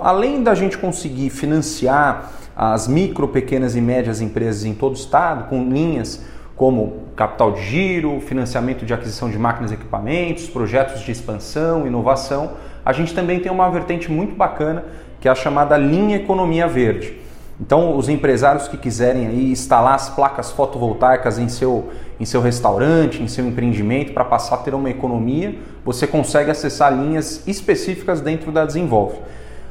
Além da gente conseguir financiar as micro, pequenas e médias empresas em todo o estado, com linhas como capital de giro, financiamento de aquisição de máquinas e equipamentos, projetos de expansão, inovação, a gente também tem uma vertente muito bacana que é a chamada linha economia verde. Então, os empresários que quiserem aí instalar as placas fotovoltaicas em seu, em seu restaurante, em seu empreendimento, para passar a ter uma economia, você consegue acessar linhas específicas dentro da Desenvolve.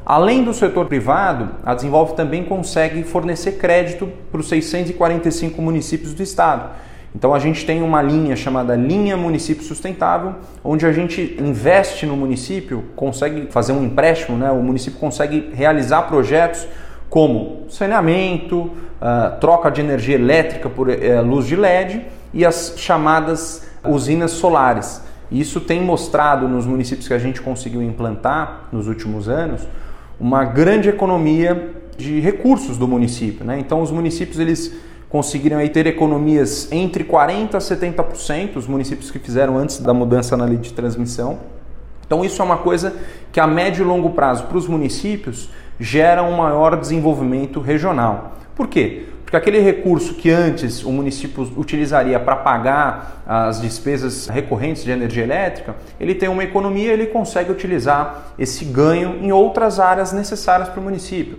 Além do setor privado, a Desenvolve também consegue fornecer crédito para os 645 municípios do estado. Então a gente tem uma linha chamada Linha Município Sustentável, onde a gente investe no município, consegue fazer um empréstimo, né? o município consegue realizar projetos como saneamento, uh, troca de energia elétrica por uh, luz de LED e as chamadas usinas solares. Isso tem mostrado nos municípios que a gente conseguiu implantar nos últimos anos uma grande economia de recursos do município. Né? Então, os municípios eles conseguiram aí ter economias entre 40% a 70%, os municípios que fizeram antes da mudança na lei de transmissão. Então, isso é uma coisa que a médio e longo prazo para os municípios gera um maior desenvolvimento regional. Por quê? Porque aquele recurso que antes o município utilizaria para pagar as despesas recorrentes de energia elétrica, ele tem uma economia, ele consegue utilizar esse ganho em outras áreas necessárias para o município.